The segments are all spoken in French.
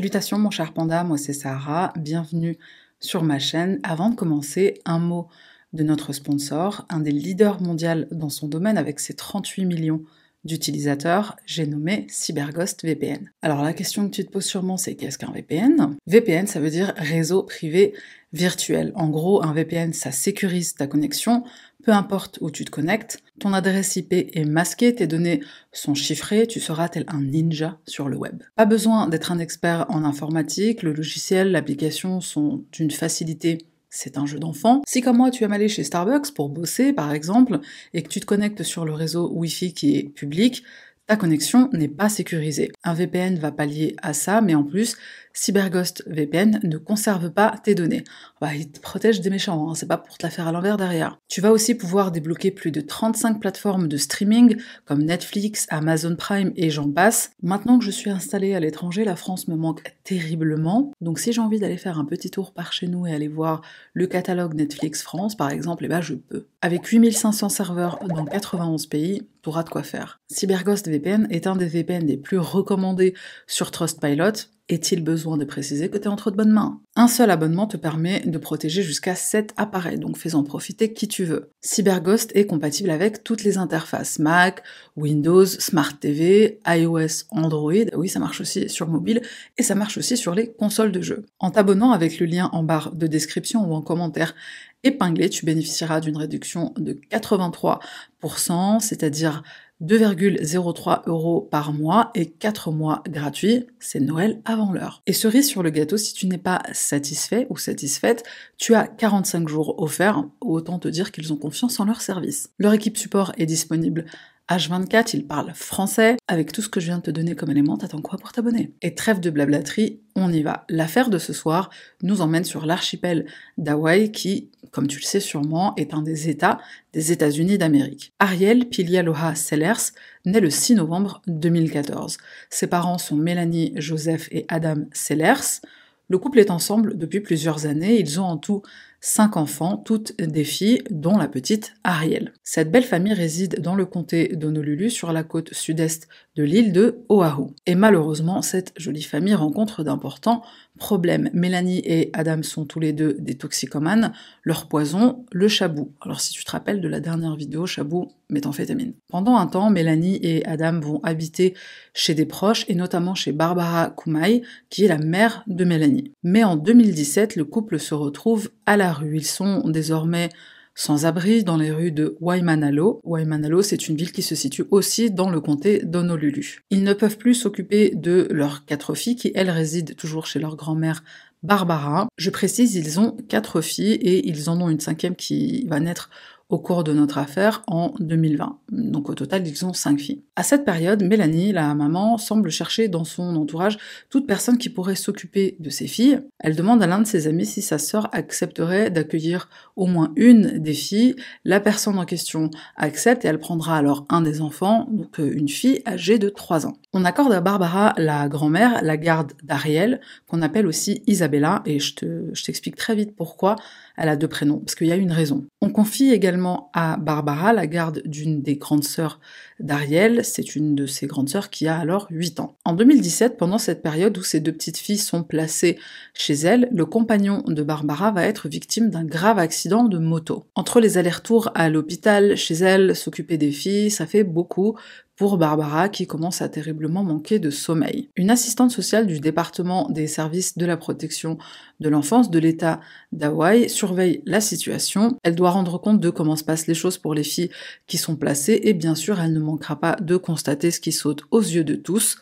Salutations mon cher panda, moi c'est Sarah, bienvenue sur ma chaîne. Avant de commencer, un mot de notre sponsor, un des leaders mondiaux dans son domaine avec ses 38 millions d'utilisateurs, j'ai nommé CyberGhost VPN. Alors la question que tu te poses sûrement, c'est qu'est-ce qu'un VPN VPN, ça veut dire réseau privé virtuel. En gros, un VPN, ça sécurise ta connexion, peu importe où tu te connectes. Ton adresse IP est masquée, tes données sont chiffrées, tu seras tel un ninja sur le web. Pas besoin d'être un expert en informatique, le logiciel, l'application sont d'une facilité c'est un jeu d'enfant. Si comme moi tu aimes aller chez Starbucks pour bosser par exemple, et que tu te connectes sur le réseau Wi-Fi qui est public, ta connexion n'est pas sécurisée. Un VPN va pallier à ça, mais en plus, CyberGhost VPN ne conserve pas tes données. Bah, il te protège des méchants, hein, c'est pas pour te la faire à l'envers derrière. Tu vas aussi pouvoir débloquer plus de 35 plateformes de streaming comme Netflix, Amazon Prime et j'en passe. Maintenant que je suis installée à l'étranger, la France me manque terriblement. Donc si j'ai envie d'aller faire un petit tour par chez nous et aller voir le catalogue Netflix France par exemple, eh ben je peux. Avec 8500 serveurs dans 91 pays, tu auras de quoi faire. CyberGhost VPN est un des VPN les plus recommandés sur Trustpilot est-il besoin de préciser que tu es entre de bonnes mains? Un seul abonnement te permet de protéger jusqu'à 7 appareils, donc fais-en profiter qui tu veux. CyberGhost est compatible avec toutes les interfaces Mac, Windows, Smart TV, iOS, Android, oui ça marche aussi sur mobile, et ça marche aussi sur les consoles de jeux. En t'abonnant avec le lien en barre de description ou en commentaire épinglé, tu bénéficieras d'une réduction de 83%, c'est-à-dire 2,03 euros par mois et 4 mois gratuits, c'est Noël avant l'heure. Et cerise sur le gâteau, si tu n'es pas satisfait ou satisfaite, tu as 45 jours offerts, autant te dire qu'ils ont confiance en leur service. Leur équipe support est disponible H24, ils parlent français. Avec tout ce que je viens de te donner comme élément, t'attends quoi pour t'abonner? Et trêve de blablaterie, on y va. L'affaire de ce soir nous emmène sur l'archipel d'Hawaï qui, comme tu le sais sûrement, est un des États des États-Unis d'Amérique. Ariel Pilialoha Sellers naît le 6 novembre 2014. Ses parents sont Mélanie, Joseph et Adam Sellers. Le couple est ensemble depuis plusieurs années, ils ont en tout cinq enfants, toutes des filles, dont la petite Ariel. Cette belle famille réside dans le comté d'Honolulu, sur la côte sud-est de l'île de Oahu. Et malheureusement, cette jolie famille rencontre d'importants problèmes. Mélanie et Adam sont tous les deux des toxicomanes. Leur poison, le chabou. Alors si tu te rappelles de la dernière vidéo, chabou, méthamphétamine. Pendant un temps, Mélanie et Adam vont habiter chez des proches, et notamment chez Barbara Kumai, qui est la mère de Mélanie. Mais en 2017, le couple se retrouve à la rue. Ils sont désormais sans abri dans les rues de Waimanalo. Waimanalo, c'est une ville qui se situe aussi dans le comté d'Honolulu. Ils ne peuvent plus s'occuper de leurs quatre filles qui, elles, résident toujours chez leur grand-mère Barbara. Je précise, ils ont quatre filles et ils en ont une cinquième qui va naître au cours de notre affaire en 2020. Donc au total, ils ont cinq filles. À cette période, Mélanie, la maman, semble chercher dans son entourage toute personne qui pourrait s'occuper de ses filles. Elle demande à l'un de ses amis si sa sœur accepterait d'accueillir au moins une des filles. La personne en question accepte et elle prendra alors un des enfants, donc euh, une fille âgée de 3 ans. On accorde à Barbara, la grand-mère, la garde d'Ariel, qu'on appelle aussi Isabella, et je t'explique très vite pourquoi elle a deux prénoms, parce qu'il y a une raison. On confie également à Barbara la garde d'une des grandes sœurs d'Ariel, c'est une de ses grandes sœurs qui a alors 8 ans. En 2017, pendant cette période où ces deux petites filles sont placées chez elle, le compagnon de Barbara va être victime d'un grave accident de moto. Entre les allers-retours à l'hôpital, chez elle, s'occuper des filles, ça fait beaucoup pour Barbara qui commence à terriblement manquer de sommeil. Une assistante sociale du département des services de la protection de l'enfance de l'État d'Hawaï surveille la situation. Elle doit rendre compte de comment se passent les choses pour les filles qui sont placées et bien sûr elle ne manquera pas de constater ce qui saute aux yeux de tous.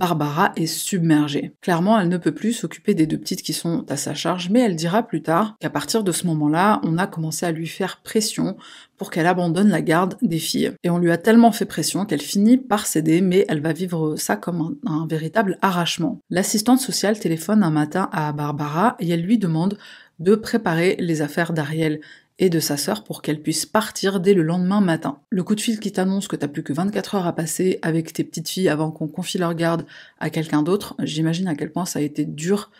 Barbara est submergée. Clairement, elle ne peut plus s'occuper des deux petites qui sont à sa charge, mais elle dira plus tard qu'à partir de ce moment-là, on a commencé à lui faire pression pour qu'elle abandonne la garde des filles. Et on lui a tellement fait pression qu'elle finit par céder, mais elle va vivre ça comme un, véritable arrachement. L'assistante sociale téléphone un matin à Barbara et elle lui demande de préparer les affaires d'Ariel et de sa sœur pour qu'elle puisse partir dès le lendemain matin. Le coup de fil qui t'annonce que t'as plus que 24 heures à passer avec tes petites filles avant qu'on confie leur garde à quelqu'un d'autre, j'imagine à quel point ça a été dur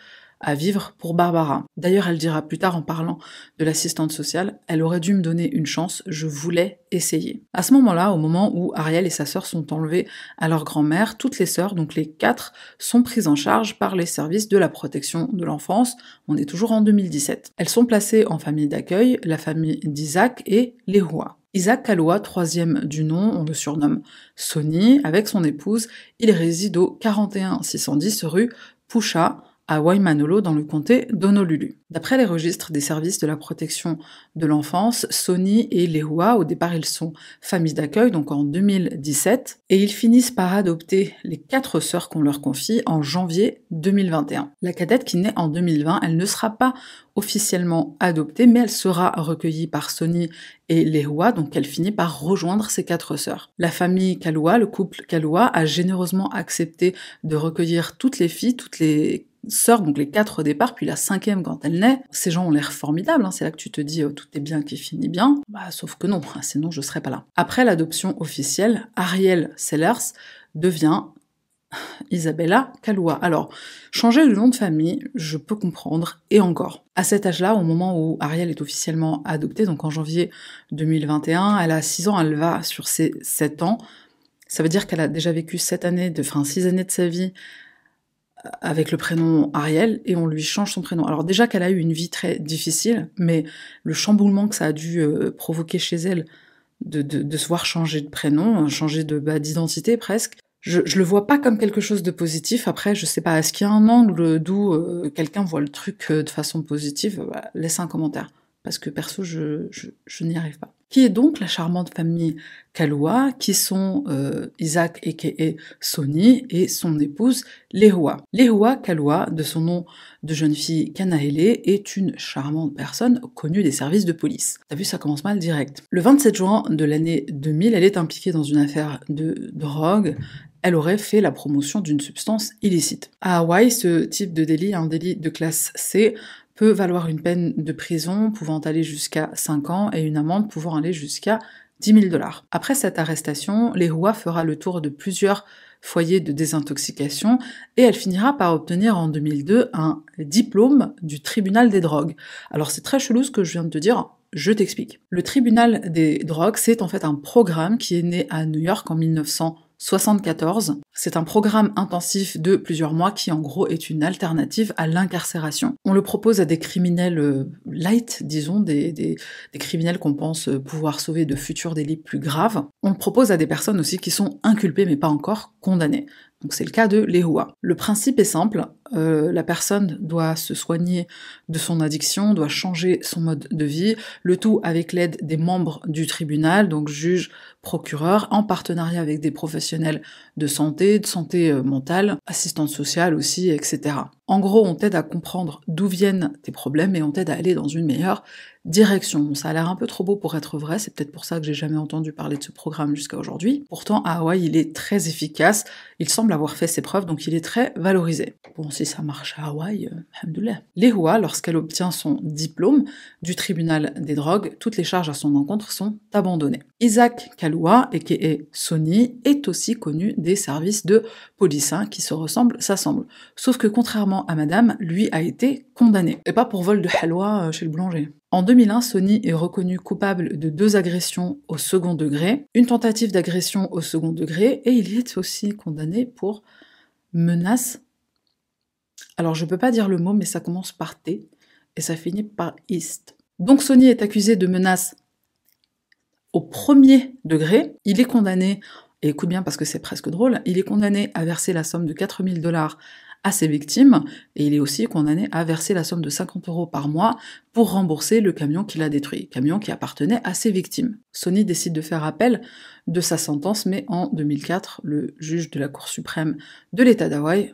à vivre pour Barbara. D'ailleurs, elle dira plus tard en parlant de l'assistante sociale, elle aurait dû me donner une chance, je voulais essayer. À ce moment-là, au moment où Ariel et sa sœur sont enlevées à leur grand-mère, toutes les sœurs, donc les quatre, sont prises en charge par les services de la protection de l'enfance. On est toujours en 2017. Elles sont placées en famille d'accueil, la famille d'Isaac et les rois. Isaac Kaloua, troisième du nom, on le surnomme Sony, avec son épouse, il réside au 41 610 rue Poucha, à Waimanolo dans le comté d'Honolulu. D'après les registres des services de la protection de l'enfance, Sony et Lehua, au départ ils sont famille d'accueil, donc en 2017, et ils finissent par adopter les quatre sœurs qu'on leur confie en janvier 2021. La cadette qui naît en 2020, elle ne sera pas officiellement adoptée, mais elle sera recueillie par Sony et Lehua, donc elle finit par rejoindre ses quatre sœurs. La famille Kalua, le couple Kalua, a généreusement accepté de recueillir toutes les filles, toutes les sœurs, donc les quatre au départ, puis la cinquième quand elle naît. Ces gens ont l'air formidables, hein. c'est là que tu te dis oh, tout est bien qui finit bien. Bah, sauf que non, sinon je serais pas là. Après l'adoption officielle, Ariel Sellers devient Isabella Kalua. Alors, changer le nom de famille, je peux comprendre, et encore. À cet âge-là, au moment où Ariel est officiellement adoptée, donc en janvier 2021, elle a 6 ans, elle va sur ses 7 ans. Ça veut dire qu'elle a déjà vécu 7 années, de, enfin 6 années de sa vie avec le prénom Ariel et on lui change son prénom. Alors déjà qu'elle a eu une vie très difficile, mais le chamboulement que ça a dû euh, provoquer chez elle de, de, se voir changer de prénom, changer de bah, d'identité presque, je, je le vois pas comme quelque chose de positif. Après, je sais pas, est-ce qu'il y a un angle d'où euh, quelqu'un voit le truc euh, de façon positive bah, Laisse un commentaire parce que perso, je, je, n'y arrive pas. Qui est donc la charmante famille Kalua, qui sont euh, Isaac et Sony et son épouse Lehua. Lehua Kalua, de son nom de jeune fille Kanaele, est une charmante personne connue des services de police. T'as vu, ça commence mal direct. Le 27 juin de l'année 2000, elle est impliquée dans une affaire de drogue elle aurait fait la promotion d'une substance illicite. À Hawaï, ce type de délit, un délit de classe C, peut valoir une peine de prison pouvant aller jusqu'à 5 ans et une amende pouvant aller jusqu'à 10 000 dollars. Après cette arrestation, Lehua fera le tour de plusieurs foyers de désintoxication et elle finira par obtenir en 2002 un diplôme du tribunal des drogues. Alors c'est très chelou ce que je viens de te dire, je t'explique. Le tribunal des drogues, c'est en fait un programme qui est né à New York en 1900 74. C'est un programme intensif de plusieurs mois qui en gros est une alternative à l'incarcération. On le propose à des criminels euh, light, disons, des, criminels qu'on pense pouvoir sauver de futurs délits plus graves. On le propose à des personnes aussi qui sont inculpées mais pas encore condamnées. Donc c'est le cas de l'EHUA. Le principe est simple, euh, la personne doit se soigner de son addiction, doit changer son mode de vie, le tout avec l'aide des membres du tribunal, donc juge, procureur, en partenariat avec des professionnels de santé, de santé euh, mentale, assistante sociale aussi, etc. En gros, on t'aide à comprendre d'où viennent tes problèmes et on t'aide à aller dans une meilleure direction. Ça a l'air un peu trop beau pour être vrai, c'est peut-être pour ça que j'ai jamais entendu parler de ce programme jusqu'à aujourd'hui. Pourtant, à Hawaï, il est très efficace, il semble avoir fait ses preuves, donc il est très valorisé. Si ça marche à Hawaï, euh, Lehua, lorsqu'elle obtient son diplôme du tribunal des drogues, toutes les charges à son encontre sont abandonnées. Isaac Kalua, et Sony, est aussi connu des services de police, hein, qui se ressemblent, s'assemblent. Sauf que contrairement à Madame, lui a été condamné, et pas pour vol de halwa euh, chez le boulanger. En 2001, Sony est reconnu coupable de deux agressions au second degré, une tentative d'agression au second degré, et il est aussi condamné pour menace. Alors je peux pas dire le mot, mais ça commence par T et ça finit par ist. Donc Sony est accusé de menace au premier degré. Il est condamné, et écoute bien parce que c'est presque drôle, il est condamné à verser la somme de 4000 dollars à ses victimes, et il est aussi condamné à verser la somme de 50 euros par mois pour rembourser le camion qu'il a détruit, camion qui appartenait à ses victimes. Sony décide de faire appel de sa sentence, mais en 2004, le juge de la Cour suprême de l'État d'Hawaï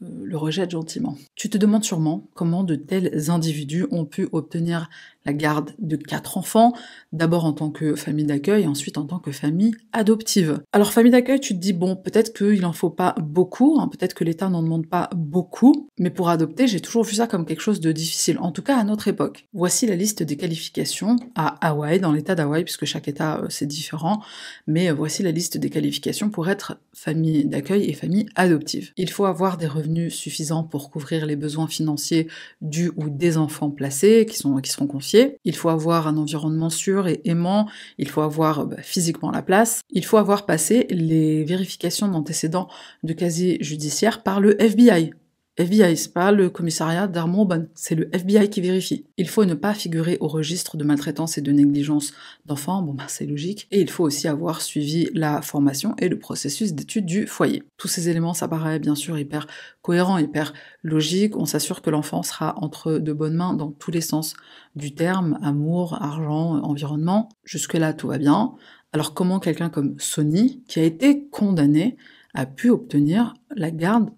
le rejette gentiment. Tu te demandes sûrement comment de tels individus ont pu obtenir la garde de quatre enfants, d'abord en tant que famille d'accueil, ensuite en tant que famille adoptive. Alors famille d'accueil, tu te dis, bon, peut-être qu'il n'en faut pas beaucoup, hein, peut-être que l'État n'en demande pas beaucoup, mais pour adopter, j'ai toujours vu ça comme quelque chose de difficile, en tout cas à notre époque. Voici la liste des qualifications à Hawaï, dans l'État d'Hawaï, puisque chaque État euh, c'est différent, mais euh, voici la liste des qualifications pour être famille d'accueil et famille adoptive. Il faut avoir des revenus suffisants pour couvrir les besoins financiers du ou des enfants placés, qui, sont, qui seront confiés, il faut avoir un environnement sûr et aimant, il faut avoir bah, physiquement la place, il faut avoir passé les vérifications d'antécédents de casier judiciaire par le FBI. FBI, pas le commissariat darmon c'est le FBI qui vérifie. Il faut ne pas figurer au registre de maltraitance et de négligence d'enfants, bon bah c'est logique, et il faut aussi avoir suivi la formation et le processus d'étude du foyer. Tous ces éléments, ça paraît bien sûr hyper cohérent, hyper logique, on s'assure que l'enfant sera entre de bonnes mains dans tous les sens du terme, amour, argent, environnement, jusque-là tout va bien. Alors comment quelqu'un comme Sony, qui a été condamné, a pu obtenir la garde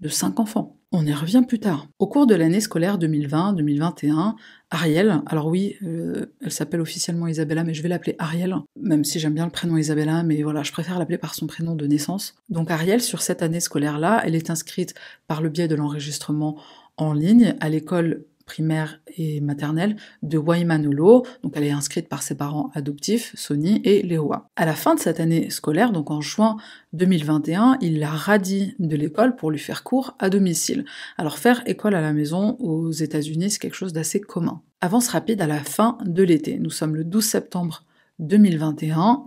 de cinq enfants? On y revient plus tard. Au cours de l'année scolaire 2020-2021, Ariel, alors oui, euh, elle s'appelle officiellement Isabella, mais je vais l'appeler Ariel, même si j'aime bien le prénom Isabella, mais voilà, je préfère l'appeler par son prénom de naissance. Donc Ariel, sur cette année scolaire-là, elle est inscrite par le biais de l'enregistrement en ligne à l'école primaire et maternelle de Waimanolo. Donc elle est inscrite par ses parents adoptifs, Sony et Leoa. À la fin de cette année scolaire, donc en juin 2021, il la radie de l'école pour lui faire cours à domicile. Alors faire école à la maison aux États-Unis, c'est quelque chose d'assez commun. Avance rapide à la fin de l'été. Nous sommes le 12 septembre 2021.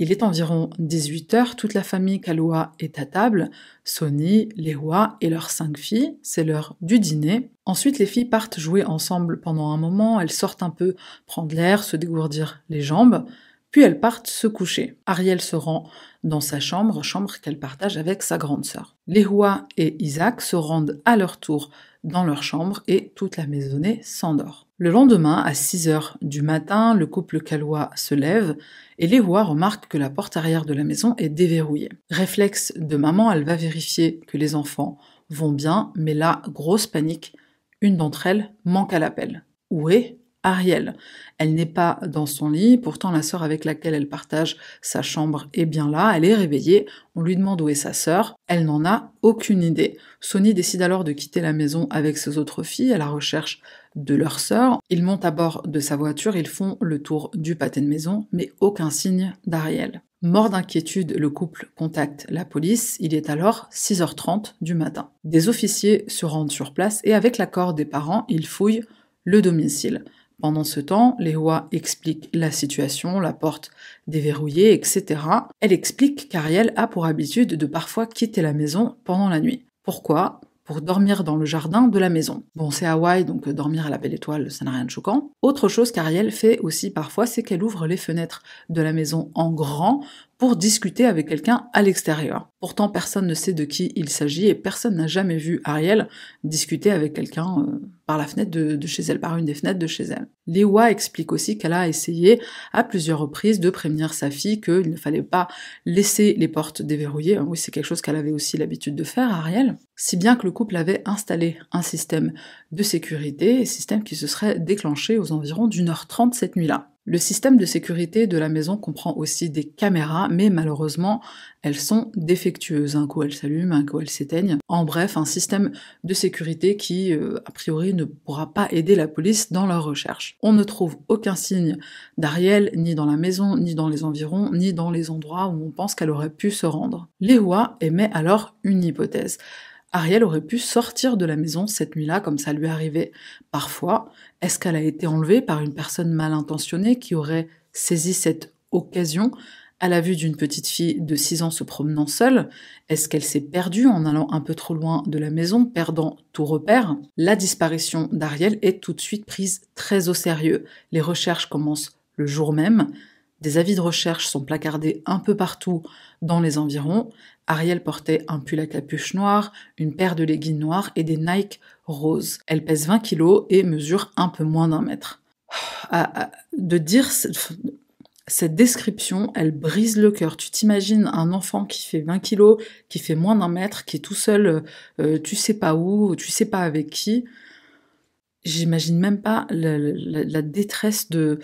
Il est environ 18h, toute la famille Kaloa est à table, Sony, Lewa et leurs cinq filles, c'est l'heure du dîner. Ensuite, les filles partent jouer ensemble pendant un moment, elles sortent un peu prendre l'air, se dégourdir les jambes, puis elles partent se coucher. Ariel se rend dans sa chambre, chambre qu'elle partage avec sa grande sœur. Lewa et Isaac se rendent à leur tour dans leur chambre et toute la maisonnée s'endort. Le lendemain, à 6 heures du matin, le couple calois se lève et Léoua remarque que la porte arrière de la maison est déverrouillée. Réflexe de maman, elle va vérifier que les enfants vont bien, mais là, grosse panique, une d'entre elles manque à l'appel. Où est Ariel? Elle n'est pas dans son lit, pourtant la sœur avec laquelle elle partage sa chambre est bien là, elle est réveillée, on lui demande où est sa sœur, elle n'en a aucune idée. Sony décide alors de quitter la maison avec ses autres filles à la recherche de leur sœur. Ils montent à bord de sa voiture, ils font le tour du pâté de maison, mais aucun signe d'Ariel. Mort d'inquiétude, le couple contacte la police. Il est alors 6h30 du matin. Des officiers se rendent sur place et avec l'accord des parents, ils fouillent le domicile. Pendant ce temps, Léoa explique la situation, la porte déverrouillée, etc. Elle explique qu'Ariel a pour habitude de parfois quitter la maison pendant la nuit. Pourquoi? Pour dormir dans le jardin de la maison. Bon, c'est Hawaï, donc euh, dormir à la belle étoile, ça n'a rien de choquant. Autre chose qu'Ariel fait aussi parfois, c'est qu'elle ouvre les fenêtres de la maison en grand pour discuter avec quelqu'un à l'extérieur. Pourtant, personne ne sait de qui il s'agit et personne n'a jamais vu Ariel discuter avec quelqu'un euh, par la fenêtre de, chez elle, par une des fenêtres de chez elle. Lewa explique aussi qu'elle a essayé à plusieurs reprises de prévenir sa fille qu'il ne fallait pas laisser les portes déverrouillées. Oui, c'est quelque chose qu'elle avait aussi l'habitude de faire, Ariel. Si bien que le couple avait installé un système de sécurité, système qui se serait déclenché aux environs d'une heure trente cette nuit-là. Le système de sécurité de la maison comprend aussi des caméras, mais malheureusement, elles sont défectueuses. Un coup elles s'allument, un coup elles s'éteignent. En bref, un système de sécurité qui, euh, a priori, ne pourra pas aider la police dans leur recherche. On ne trouve aucun signe d'Ariel, ni dans la maison, ni dans les environs, ni dans les endroits où on pense qu'elle aurait pu se rendre. Léoua émet alors une hypothèse. Ariel aurait pu sortir de la maison cette nuit-là, comme ça lui arrivait parfois. Est-ce qu'elle a été enlevée par une personne mal intentionnée qui aurait saisi cette occasion? À la vue d'une petite fille de 6 ans se promenant seule Est-ce qu'elle s'est perdue en allant un peu trop loin de la maison, perdant tout repère? La disparition d'Ariel est tout de suite prise très au sérieux. Les recherches commencent le jour même. Des avis de recherche sont placardés un peu partout dans les environs. Ariel portait un pull à capuche noire, une paire de leggings noirs et des Nike roses. Elle pèse 20 kilos et mesure un peu moins d'un mètre. Ah, ah, de dire cette description, elle brise le cœur. Tu t'imagines un enfant qui fait 20 kilos, qui fait moins d'un mètre, qui est tout seul, euh, tu sais pas où, tu sais pas avec qui. j'imagine même pas la, détresse de,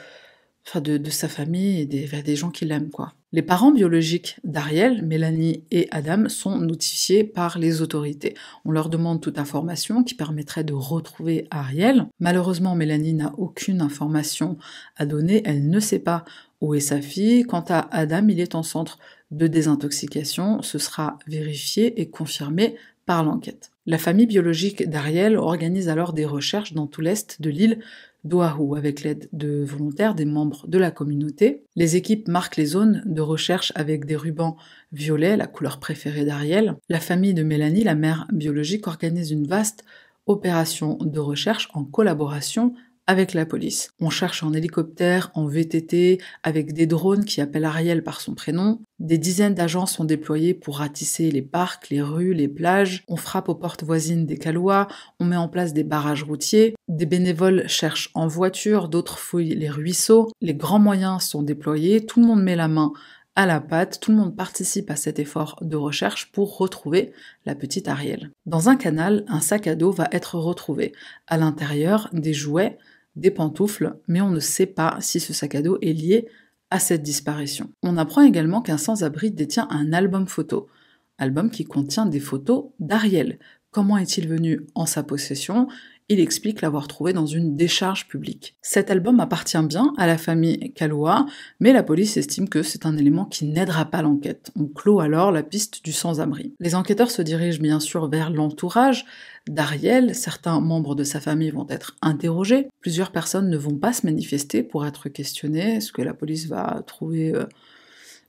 de, sa famille et des, des gens qui l'aiment, quoi. Les parents biologiques d'Ariel, Mélanie et Adam, sont notifiés par les autorités. On leur demande toute information qui permettrait de retrouver Ariel. Malheureusement, Mélanie n'a aucune information à donner, elle ne sait pas où est sa fille. Quant à Adam, il est en centre de désintoxication, ce sera vérifié et confirmé par l'enquête. La famille biologique d'Ariel organise alors des recherches dans tout l'est de l'île d'Oahu avec l'aide de volontaires des membres de la communauté. Les équipes marquent les zones de recherche avec des rubans violets, la couleur préférée d'Ariel. La famille de Mélanie, la mère biologique, organise une vaste opération de recherche en collaboration avec la police. On cherche en hélicoptère, en VTT, avec des drones qui appellent Ariel par son prénom. Des dizaines d'agents sont déployés pour ratisser les parcs, les rues, les plages. On frappe aux portes voisines des Calois, on met en place des barrages routiers. Des bénévoles cherchent en voiture, d'autres fouillent les ruisseaux. Les grands moyens sont déployés, tout le monde met la main à la pâte, tout le monde participe à cet effort de recherche pour retrouver la petite Ariel. Dans un canal, un sac à dos va être retrouvé. À l'intérieur, des jouets, des pantoufles, mais on ne sait pas si ce sac à dos est lié à cette disparition. On apprend également qu'un sans-abri détient un album photo, album qui contient des photos d'Ariel. Comment est-il venu en sa possession? Il explique l'avoir trouvé dans une décharge publique. Cet album appartient bien à la famille Kaloua, mais la police estime que c'est un élément qui n'aidera pas l'enquête. On clôt alors la piste du sans-abri. Les enquêteurs se dirigent bien sûr vers l'entourage d'Ariel, certains membres de sa famille vont être interrogés, plusieurs personnes ne vont pas se manifester pour être questionnées, est-ce que la police va trouver... Euh,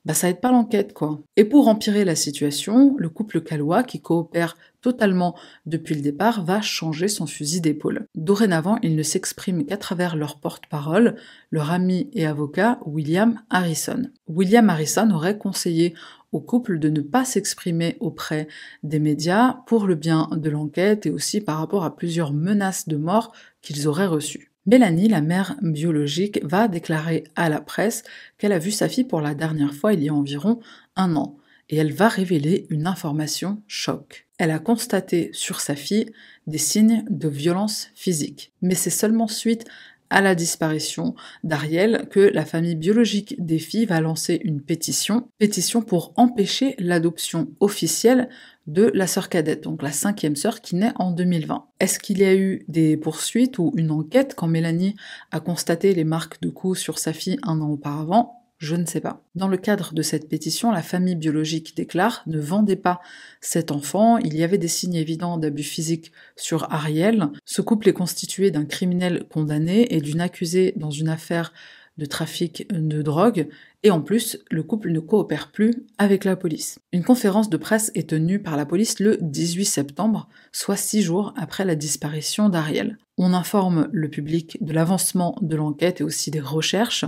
bah ça aide pas l'enquête quoi. Et pour empirer la situation, le couple calois qui coopère totalement depuis le départ va changer son fusil d'épaule. Dorénavant, ils ne s'expriment qu'à travers leur porte-parole, leur ami et avocat William Harrison. William Harrison aurait conseillé au couple de ne pas s'exprimer auprès des médias pour le bien de l'enquête et aussi par rapport à plusieurs menaces de mort qu'ils auraient reçues. Mélanie, la mère biologique, va déclarer à la presse qu'elle a vu sa fille pour la dernière fois il y a environ un an, et elle va révéler une information choc. Elle a constaté sur sa fille des signes de violence physique. Mais c'est seulement suite à la disparition d'Ariel que la famille biologique des filles va lancer une pétition, pétition pour empêcher l'adoption officielle de la sœur cadette, donc la cinquième sœur qui naît en 2020. Est-ce qu'il y a eu des poursuites ou une enquête quand Mélanie a constaté les marques de coups sur sa fille un an auparavant? Je ne sais pas. Dans le cadre de cette pétition, la famille biologique déclare ne vendez pas cet enfant, il y avait des signes évidents d'abus physique sur Ariel. Ce couple est constitué d'un criminel condamné et d'une accusée dans une affaire de trafic de drogue, et en plus, le couple ne coopère plus avec la police. Une conférence de presse est tenue par la police le 18 septembre, soit six jours après la disparition d'Ariel. On informe le public de l'avancement de l'enquête et aussi des recherches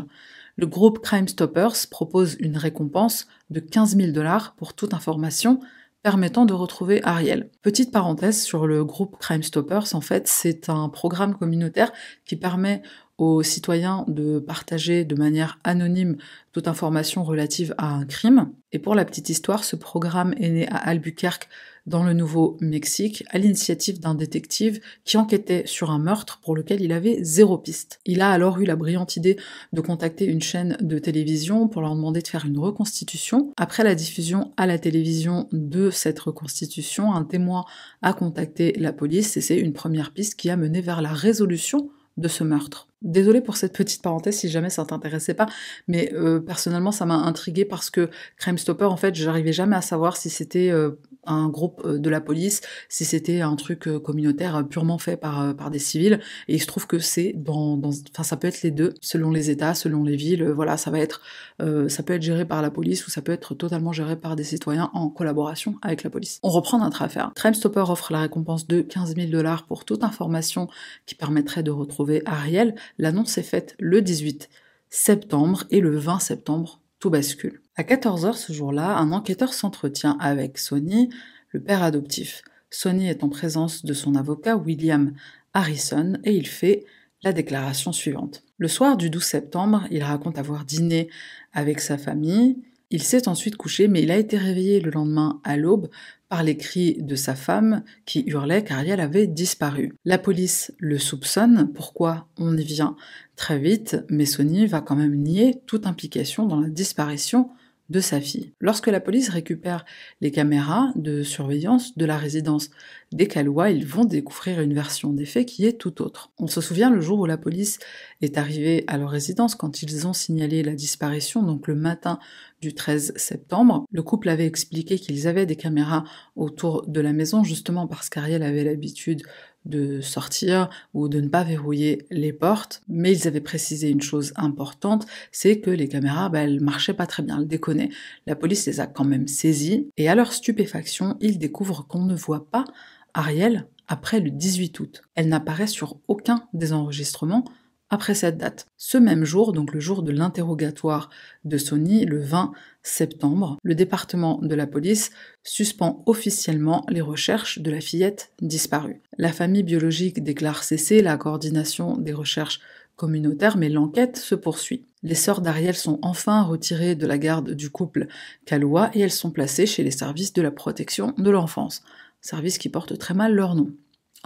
le groupe Crime Stoppers propose une récompense de 15 000 dollars pour toute information permettant de retrouver Ariel. Petite parenthèse sur le groupe Crime Stoppers, en fait, c'est un programme communautaire qui permet aux citoyens de partager de manière anonyme toute information relative à un crime. Et pour la petite histoire, ce programme est né à Albuquerque dans le Nouveau-Mexique à l'initiative d'un détective qui enquêtait sur un meurtre pour lequel il avait zéro piste. Il a alors eu la brillante idée de contacter une chaîne de télévision pour leur demander de faire une reconstitution. Après la diffusion à la télévision de cette reconstitution, un témoin a contacté la police et c'est une première piste qui a mené vers la résolution de ce meurtre. Désolée pour cette petite parenthèse si jamais ça t'intéressait pas, mais euh, personnellement ça m'a intrigué parce que Crime Stopper, en fait, j'arrivais jamais à savoir si c'était euh, un groupe euh, de la police, si c'était un truc communautaire purement fait par, par des civils, et il se trouve que c'est dans, enfin ça peut être les deux, selon les États, selon les villes, voilà, ça va être, ça peut être géré par la police ou ça peut être totalement géré par des citoyens en collaboration avec la police. On reprend notre affaire. Crime Stopper offre la récompense de 15 000 dollars pour toute information qui permettrait de retrouver Ariel, L'annonce est faite le 18 septembre et le 20 septembre, tout bascule. À 14h ce jour-là, un enquêteur s'entretient avec Sonny, le père adoptif. Sonny est en présence de son avocat William Harrison et il fait la déclaration suivante. Le soir du 12 septembre, il raconte avoir dîné avec sa famille. Il s'est ensuite couché, mais il a été réveillé le lendemain à l'aube par les cris de sa femme qui hurlait qu'Ariel avait disparu. La police le soupçonne, pourquoi on y vient très vite, mais Sony va quand même nier toute implication dans la disparition de sa fille. Lorsque la police récupère les caméras de surveillance de la résidence des Calois, ils vont découvrir une version des faits qui est tout autre. On se souvient le jour où la police est arrivée à leur résidence quand ils ont signalé la disparition, donc le matin du 13 septembre. Le couple avait expliqué qu'ils avaient des caméras autour de la maison justement parce qu'Ariel avait l'habitude de sortir ou de ne pas verrouiller les portes, mais ils avaient précisé une chose importante, c'est que les caméras, bah, elles marchaient pas très bien, elles déconnaient. La police les a quand même saisies, et à leur stupéfaction, ils découvrent qu'on ne voit pas Ariel après le 18 août. Elle n'apparaît sur aucun des enregistrements, après cette date. Ce même jour, donc le jour de l'interrogatoire de Sony, le 20 septembre, le département de la police suspend officiellement les recherches de la fillette disparue. La famille biologique déclare cesser la coordination des recherches communautaires, mais l'enquête se poursuit. Les sœurs d'Ariel sont enfin retirées de la garde du couple Kaloua et elles sont placées chez les services de la protection de l'enfance, service qui porte très mal leur nom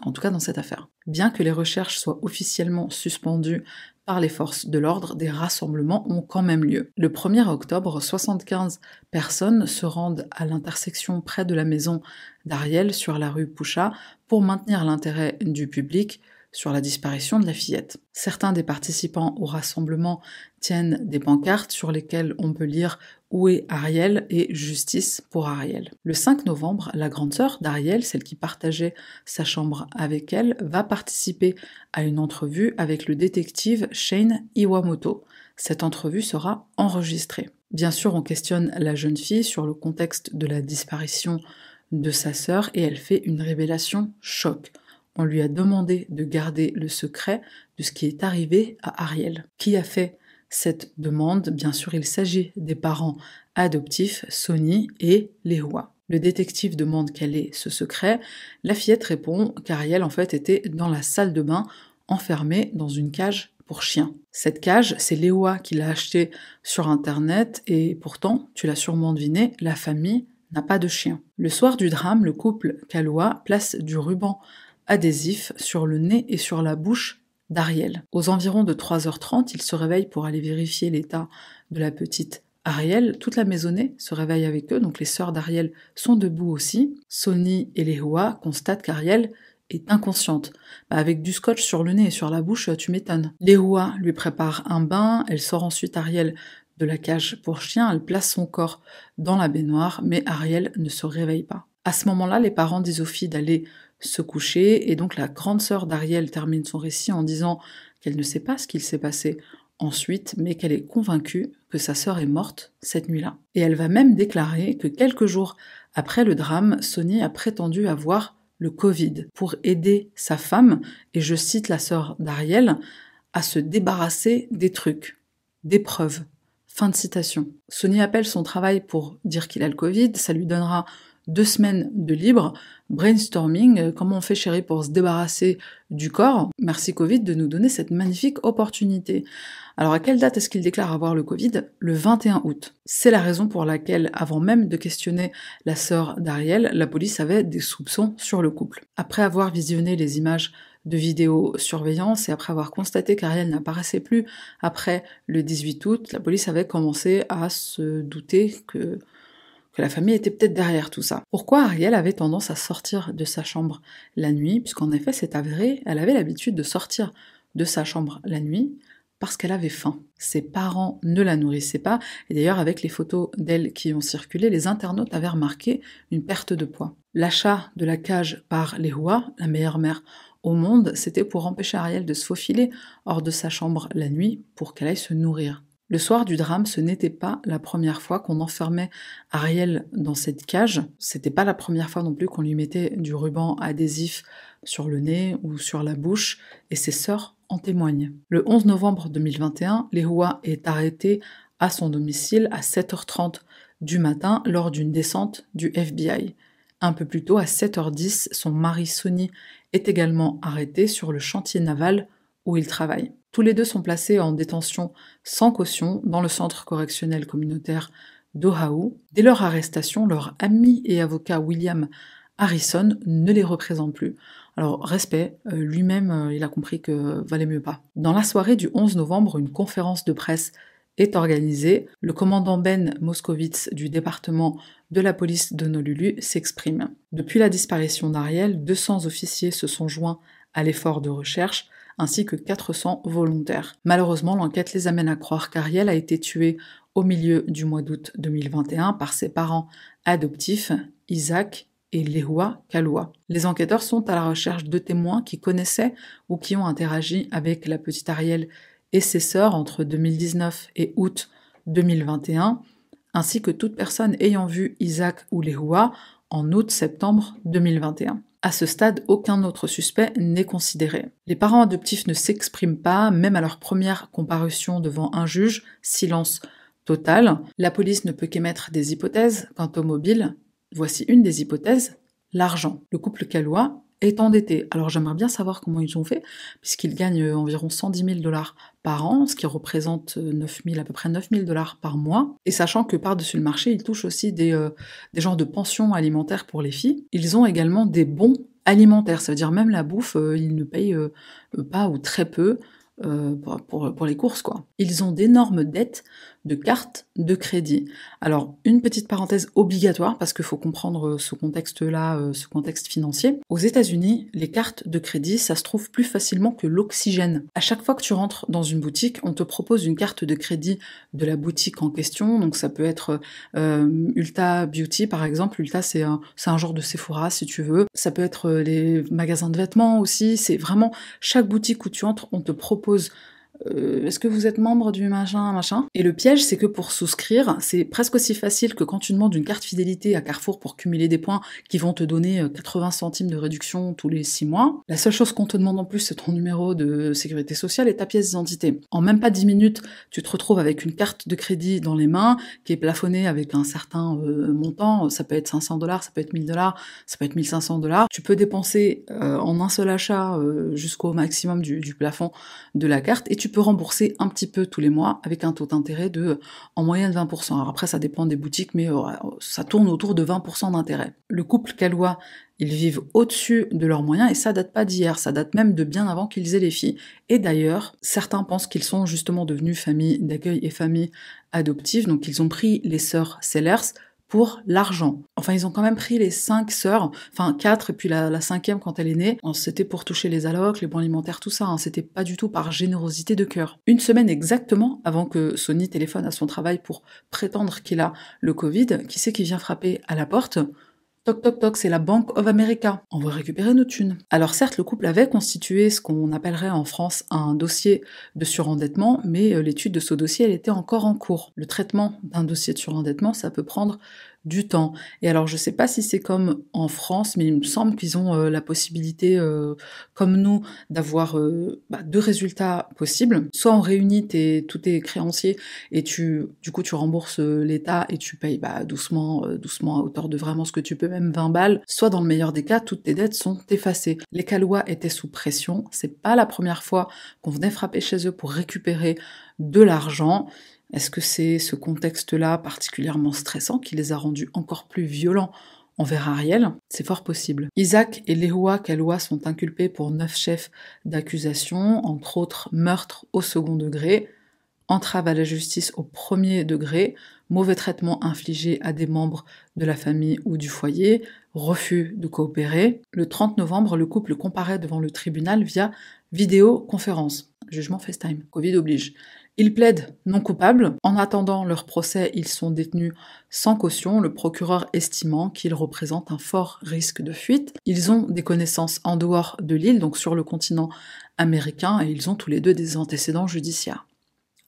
en tout cas dans cette affaire. Bien que les recherches soient officiellement suspendues par les forces de l'ordre, des rassemblements ont quand même lieu. Le 1er octobre, 75 personnes se rendent à l'intersection près de la maison d'Ariel sur la rue Poucha pour maintenir l'intérêt du public sur la disparition de la fillette. Certains des participants au rassemblement tiennent des pancartes sur lesquelles on peut lire Où est Ariel et Justice pour Ariel? Le 5 novembre, la grande sœur d'Ariel, celle qui partageait sa chambre avec elle, va participer à une entrevue avec le détective Shane Iwamoto. Cette entrevue sera enregistrée. Bien sûr, on questionne la jeune fille sur le contexte de la disparition de sa sœur et elle fait une révélation choc on lui a demandé de garder le secret de ce qui est arrivé à Ariel. Qui a fait cette demande Bien sûr, il s'agit des parents adoptifs, Sony et Lehoua. Le détective demande quel est ce secret. La fillette répond qu'Ariel en fait était dans la salle de bain, enfermée dans une cage pour chiens. Cette cage, c'est Lehoua qui l'a achetée sur internet et pourtant, tu l'as sûrement deviné, la famille n'a pas de chien. Le soir du drame, le couple Kaloua place du ruban adhésif sur le nez et sur la bouche d'Ariel. Aux environs de 3h30, il se réveille pour aller vérifier l'état de la petite Ariel. Toute la maisonnée se réveille avec eux, donc les sœurs d'Ariel sont debout aussi. Sony et Lehoua constatent qu'Ariel est inconsciente. Bah, avec du scotch sur le nez et sur la bouche, tu m'étonnes. Lehoua lui prépare un bain, elle sort ensuite Ariel de la cage pour chien, elle place son corps dans la baignoire, mais Ariel ne se réveille pas. À ce moment-là, les parents disent aux filles d'aller se coucher, et donc la grande sœur d'Ariel termine son récit en disant qu'elle ne sait pas ce qu'il s'est passé ensuite, mais qu'elle est convaincue que sa sœur est morte cette nuit-là. Et elle va même déclarer que quelques jours après le drame, Sony a prétendu avoir le Covid pour aider sa femme, et je cite la sœur d'Ariel, à se débarrasser des trucs, des preuves. Fin de citation. Sony appelle son travail pour dire qu'il a le Covid, ça lui donnera deux semaines de libre, brainstorming, euh, comment on fait chérie pour se débarrasser du corps. Merci Covid de nous donner cette magnifique opportunité. Alors à quelle date est-ce qu'il déclare avoir le Covid? Le 21 août. C'est la raison pour laquelle, avant même de questionner la sœur d'Ariel, la police avait des soupçons sur le couple. Après avoir visionné les images de vidéosurveillance et après avoir constaté qu'Ariel n'apparaissait plus après le 18 août, la police avait commencé à se douter que la famille était peut-être derrière tout ça. Pourquoi Ariel avait tendance à sortir de sa chambre la nuit? Puisqu'en effet, c'est avéré, elle avait l'habitude de sortir de sa chambre la nuit parce qu'elle avait faim. Ses parents ne la nourrissaient pas, et d'ailleurs avec les photos d'elle qui ont circulé, les internautes avaient remarqué une perte de poids. L'achat de la cage par les la meilleure mère au monde, c'était pour empêcher Ariel de se faufiler hors de sa chambre la nuit pour qu'elle aille se nourrir. Le soir du drame, ce n'était pas la première fois qu'on enfermait Ariel dans cette cage. C'était pas la première fois non plus qu'on lui mettait du ruban adhésif sur le nez ou sur la bouche, et ses sœurs en témoignent. Le 11 novembre 2021, Lehoua est arrêté à son domicile à 7h30 du matin lors d'une descente du FBI. Un peu plus tôt, à 7h10, son mari Sonny est également arrêté sur le chantier naval où il travaille. Tous les deux sont placés en détention sans caution dans le centre correctionnel communautaire d'Oahu. Dès leur arrestation, leur ami et avocat William Harrison ne les représente plus. Alors, respect, euh, lui-même, euh, il a compris que valait mieux pas. Dans la soirée du 11 novembre, une conférence de presse est organisée. Le commandant Ben Moskowitz du département de la police d'Honolulu s'exprime. Depuis la disparition d'Ariel, 200 officiers se sont joints à l'effort de recherche, ainsi que 400 volontaires. Malheureusement, l'enquête les amène à croire qu'Ariel a été tuée au milieu du mois d'août 2021 par ses parents adoptifs, Isaac et Lehua Kalua. Les enquêteurs sont à la recherche de témoins qui connaissaient ou qui ont interagi avec la petite Ariel et ses sœurs entre 2019 et août 2021, ainsi que toute personne ayant vu Isaac ou Lehua en août-septembre 2021. À ce stade, aucun autre suspect n'est considéré. Les parents adoptifs ne s'expriment pas, même à leur première comparution devant un juge, silence total. La police ne peut qu'émettre des hypothèses quant au mobile, Voici une des hypothèses, l'argent. Le couple calois est endetté. Alors j'aimerais bien savoir comment ils ont fait, puisqu'ils gagnent environ 110 000 dollars ce qui représente 9 euh, 000, à peu près 9 000 dollars par mois. Et sachant que par-dessus le marché, ils touchent aussi des, euh, des genres de pensions alimentaires pour les filles. Ils ont également des bons alimentaires, ça veut dire même la bouffe, ils ne payent pas ou très peu. pour, pour, les courses, quoi. Ils ont d'énormes dettes de cartes de crédit. Alors, une petite parenthèse obligatoire, parce qu'il faut comprendre euh, ce contexte-là, euh, ce contexte financier. Aux États-Unis, les cartes de crédit, ça se trouve plus facilement que l'oxygène. À chaque fois que tu rentres dans une boutique, on te propose une carte de crédit de la boutique en question. Donc, ça peut être euh, Ulta Beauty, par exemple. Ulta, c'est un genre de Sephora, si tu veux. Ça peut être les magasins de vêtements aussi. C'est vraiment chaque boutique où tu entres, on te propose euh, est-ce que vous êtes membre du machin, machin? Et le piège, c'est que pour souscrire, c'est presque aussi facile que quand tu demandes une carte fidélité à Carrefour pour cumuler des points qui vont te donner 80 euh, centimes de réduction tous les 6 mois. La seule chose qu'on te demande en plus, c'est ton numéro de sécurité sociale et ta pièce d'identité. En même pas 10 minutes, tu te retrouves avec une carte de crédit dans les mains qui est plafonnée avec un certain euh, montant. Ça peut être 500 dollars, ça peut être 1000 dollars, ça peut être 1500 dollars. Tu peux dépenser en un seul achat jusqu'au maximum du, du plafond de la carte et tu tu peux rembourser un petit peu tous les mois avec un taux d'intérêt de en moyenne 20%. Alors après, ça dépend des boutiques, mais euh, ça tourne autour de 20% d'intérêt. Le couple calois, ils vivent au-dessus de leurs moyens et ça date pas d'hier, ça date même de bien avant qu'ils aient les filles. Et d'ailleurs, certains pensent qu'ils sont justement devenus famille d'accueil et famille adoptive, donc ils ont pris les sœurs Sellers pour l'argent. Enfin, ils ont quand même pris les cinq sœurs, enfin quatre, et puis la, cinquième quand elle est née. C'était pour toucher les allocs, les bons alimentaires, tout ça. Hein. C'était pas du tout par générosité de cœur. Une semaine exactement avant que Sony téléphone à son travail pour prétendre qu'il a le Covid, qui c'est qui vient frapper à la porte? Toc toc toc, c'est la Bank of America. On veut récupérer nos thunes. Alors certes, le couple avait constitué ce qu'on appellerait en France un dossier de surendettement, mais euh, l'étude de ce dossier, était encore en cours. Le traitement d'un dossier de surendettement, ça peut prendre du temps. Et alors, je sais pas si c'est comme en France, mais il me semble qu'ils ont euh, la possibilité, euh, comme nous, d'avoir euh, bah, deux résultats possibles. Soit on réunit tous tes créanciers et tu, du coup, tu rembourses l'État et tu payes bah, doucement, doucement à hauteur de vraiment ce que tu peux, même 20 balles. Soit dans le meilleur des cas, toutes tes dettes sont effacées. Les Calois étaient sous pression. C'est pas la première fois qu'on venait frapper chez eux pour récupérer de l'argent. Est-ce que c'est ce contexte-là particulièrement stressant qui les a rendus encore plus violents envers Ariel? C'est fort possible. Isaac et Lehua Kaloua sont inculpés pour neuf chefs d'accusation, entre autres meurtre au second degré, entrave à la justice au premier degré, mauvais traitement infligé à des membres de la famille ou du foyer, refus de coopérer. Le 30 novembre, le couple comparaît devant le tribunal via vidéoconférence. Jugement FaceTime. Covid oblige. Ils plaident non coupables. En attendant leur procès, ils sont détenus sans caution, le procureur estimant qu'ils représentent un fort risque de fuite. Ils ont des connaissances en dehors de l'île, donc sur le continent américain, et ils ont tous les deux des antécédents judiciaires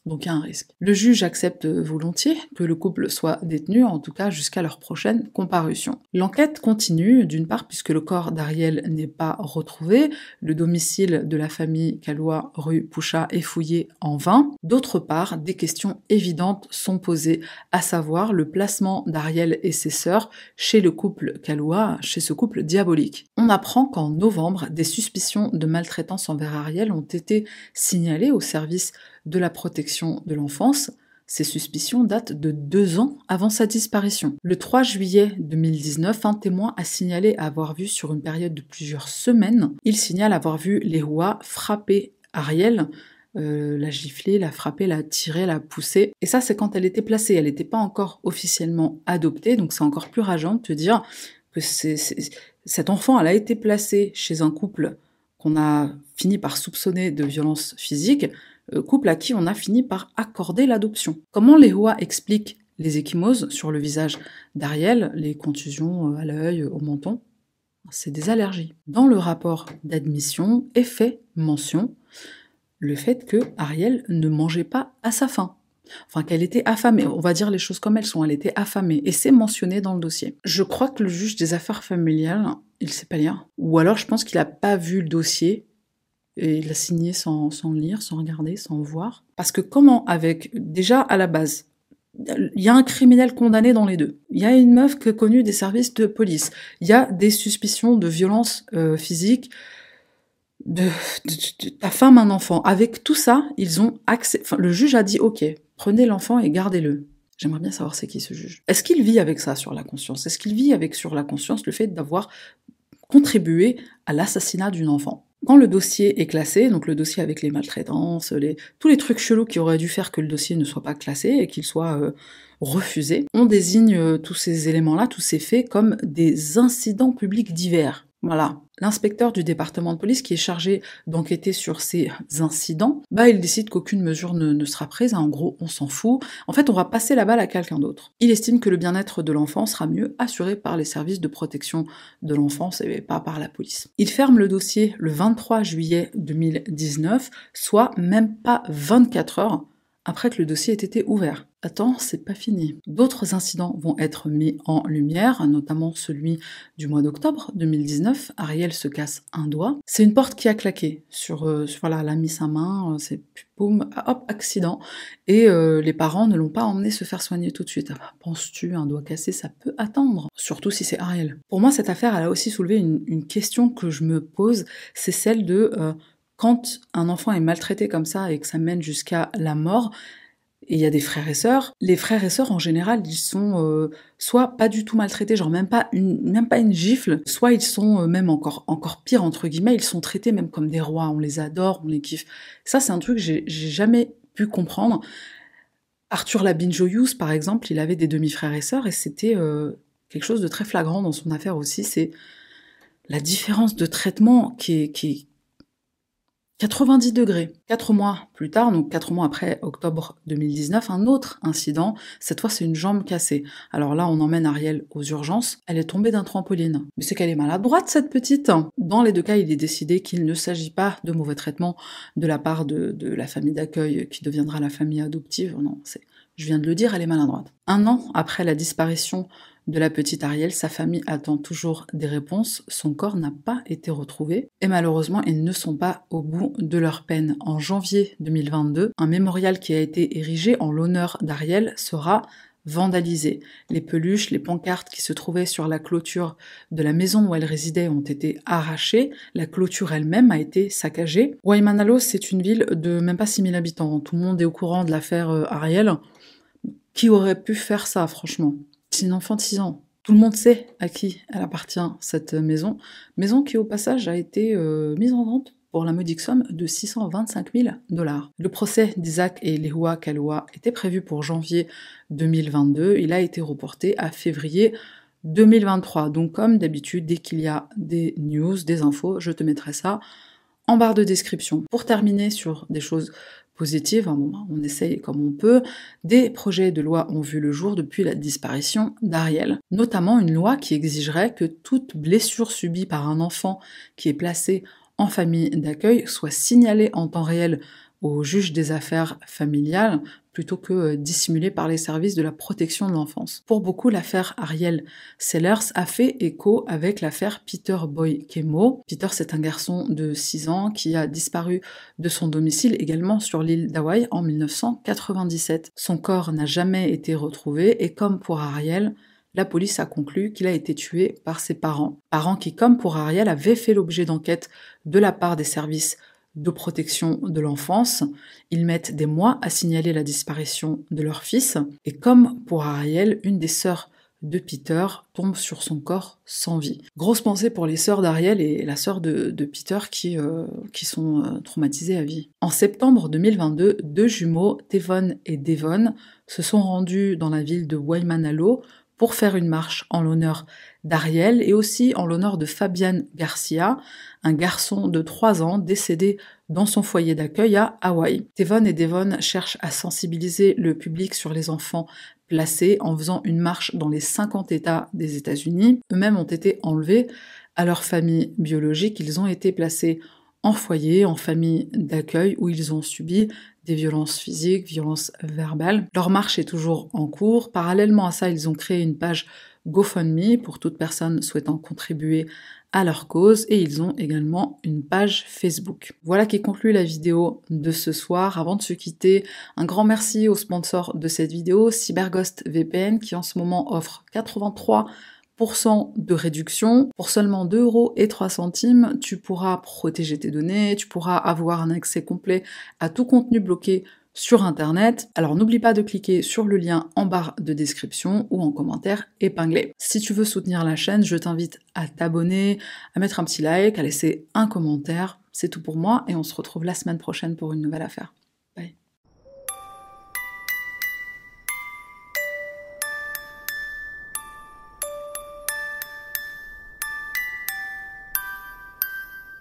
donc il y a un risque. Le juge accepte volontiers que le couple soit détenu, en tout cas jusqu'à leur prochaine comparution. L'enquête continue, d'une part puisque le corps d'Ariel n'est pas retrouvé, le domicile de la famille Calois rue Poucha est fouillé en vain, d'autre part des questions évidentes sont posées, à savoir le placement d'Ariel et ses sœurs chez le couple Calois, chez ce couple diabolique. On apprend qu'en novembre, des suspicions de maltraitance envers Ariel ont été signalées au service de la protection de l'enfance, Ces suspicions datent de deux ans avant sa disparition. Le 3 juillet 2019, un témoin a signalé avoir vu sur une période de plusieurs semaines, il signale avoir vu les rois frapper Ariel euh, la gifler, la frapper, la tirer, la pousser. Et ça, c'est quand elle était placée. Elle n'était pas encore officiellement adoptée, donc c'est encore plus rageant de te dire que c'est, cet enfant, elle a été placée chez un couple qu'on a fini par soupçonner de violence physique, couple à qui on a fini par accorder l'adoption. Comment les Hoa expliquent les échymoses sur le visage d'Ariel, les contusions euh, à l'œil, au menton? C'est des allergies. Dans le rapport d'admission est fait mention le fait que Ariel ne mangeait pas à sa faim. Enfin, qu'elle était affamée. On va dire les choses comme elles sont. Elle était affamée. Et c'est mentionné dans le dossier. Je crois que le juge des affaires familiales, il sait pas lire. Ou alors, je pense qu'il a pas vu le dossier. Et il a signé sans, lire, sans regarder, sans voir. Parce que comment, avec, déjà à la base, il y a un criminel condamné dans les deux. Il y a une meuf que connue des services de police. Il y a des suspicions de violence euh, physique de, ta femme un enfant. Avec tout ça, ils ont accès. Le juge a dit OK, prenez l'enfant et gardez-le. J'aimerais bien savoir c'est qui ce juge. Est-ce qu'il vit avec ça sur la conscience? Est-ce qu'il vit avec sur la conscience le fait d'avoir contribué à l'assassinat d'une enfant? Quand le dossier est classé, donc le dossier avec les maltraitances, les, tous les trucs chelous qui auraient dû faire que le dossier ne soit pas classé et qu'il soit euh, refusé, on désigne euh, tous ces éléments-là, tous ces faits comme des incidents publics divers. Voilà. L'inspecteur du département de police qui est chargé d'enquêter sur ces incidents, bah il décide qu'aucune mesure ne, sera prise. En gros, on s'en fout. En fait, on va passer la balle à quelqu'un d'autre. Il estime que le bien-être de l'enfant sera mieux assuré par les services de protection de l'enfance et pas par la police. Il ferme le dossier le 23 juillet 2019, soit même pas 24 heures après que le dossier ait été ouvert. Attends, c'est pas fini. D'autres incidents vont être mis en lumière, notamment celui du mois d'octobre 2019. Ariel se casse un doigt. C'est une porte qui a claqué sur, euh, voilà, elle a mis sa main, euh, c'est boum, ah, hop, accident. Et euh, les parents ne l'ont pas emmené se faire soigner tout de suite. Ah, penses-tu, un doigt cassé, ça peut attendre, surtout si c'est Ariel. Pour moi, cette affaire, elle a aussi soulevé une, question que je me pose, c'est celle de quand un enfant est maltraité comme ça et que ça mène jusqu'à la mort, il y a des frères et sœurs, les frères et sœurs en général, ils sont euh, soit pas du tout maltraités, genre même pas une, même pas une gifle, soit ils sont euh, même encore, encore pire entre guillemets, ils sont traités même comme des rois, on les adore, on les kiffe. Ça c'est un truc que j'ai jamais pu comprendre. Arthur Labine-Joyous, par exemple, il avait des demi-frères et sœurs et c'était euh, quelque chose de très flagrant dans son affaire aussi, c'est la différence de traitement qui est, qui, 90 degrés. Quatre mois plus tard, donc quatre mois après octobre 2019, un autre incident. Cette fois, c'est une jambe cassée. Alors là, on emmène Ariel aux urgences. Elle est tombée d'un trampoline. Mais c'est qu'elle est maladroite, cette petite. Dans les deux cas, il est décidé qu'il ne s'agit pas de mauvais traitement de la part de, de la famille d'accueil qui deviendra la famille adoptive. Non, c'est, je viens de le dire, elle est maladroite. Un an après la disparition de la petite Ariel, sa famille attend toujours des réponses, son corps n'a pas été retrouvé et malheureusement ils ne sont pas au bout de leur peine. En janvier 2022, un mémorial qui a été érigé en l'honneur d'Ariel sera vandalisé. Les peluches, les pancartes qui se trouvaient sur la clôture de la maison où elle résidait ont été arrachées, la clôture elle-même a été saccagée. Waimanalo, c'est une ville de même pas 6000 habitants. Tout le monde est au courant de l'affaire euh, Ariel. Qui aurait pu faire ça, franchement? C'est une enfant de 6 ans. Tout le monde sait à qui elle appartient, cette maison. Maison qui, au passage, a été euh, mise en vente pour la modique somme de 625 000 dollars. Le procès d'Isaac et Lehua Kalua était prévu pour janvier 2022. Il a été reporté à février 2023. Donc, comme d'habitude, dès qu'il y a des news, des infos, je te mettrai ça en barre de description. Pour terminer sur des choses positive, on essaye comme on peut, des projets de loi ont vu le jour depuis la disparition d'Ariel, notamment une loi qui exigerait que toute blessure subie par un enfant qui est placé en famille d'accueil soit signalée en temps réel au juge des affaires familiales plutôt que euh, dissimulé par les services de la protection de l'enfance. Pour beaucoup, l'affaire Ariel Sellers a fait écho avec l'affaire Peter Boy Kemo. Peter, c'est un garçon de 6 ans qui a disparu de son domicile également sur l'île d'Hawaï en 1997. Son corps n'a jamais été retrouvé et comme pour Ariel, la police a conclu qu'il a été tué par ses parents. Parents qui, comme pour Ariel, avaient fait l'objet d'enquêtes de la part des services de protection de l'enfance. Ils mettent des mois à signaler la disparition de leur fils. Et comme pour Ariel, une des sœurs de Peter tombe sur son corps sans vie. Grosse pensée pour les sœurs d'Ariel et la sœur de, Peter qui, euh, qui sont euh, traumatisées à vie. En septembre 2022, deux jumeaux, Devon et Devon, se sont rendus dans la ville de Waimanalo pour faire une marche en l'honneur d'Ariel et aussi en l'honneur de Fabian Garcia, un garçon de 3 ans décédé dans son foyer d'accueil à Hawaï. Devon et Devon cherchent à sensibiliser le public sur les enfants placés en faisant une marche dans les 50 États des États-Unis. Eux-mêmes ont été enlevés à leur famille biologique. Ils ont été placés en foyer, en famille d'accueil, où ils ont subi des violences physiques, violences verbales. Leur marche est toujours en cours. Parallèlement à ça, ils ont créé une page GoFundMe pour toute personne souhaitant contribuer à leur cause et ils ont également une page Facebook. Voilà qui conclut la vidéo de ce soir. Avant de se quitter, un grand merci au sponsor de cette vidéo, CyberGhost VPN, qui en ce moment offre 83 de réduction. Pour seulement 2 euros et 3 centimes, tu pourras protéger tes données, tu pourras avoir un accès complet à tout contenu bloqué sur Internet. Alors n'oublie pas de cliquer sur le lien en barre de description ou en commentaire épinglé. Si tu veux soutenir la chaîne, je t'invite à t'abonner, à mettre un petit like, à laisser un commentaire. C'est tout pour moi et on se retrouve la semaine prochaine pour une nouvelle affaire.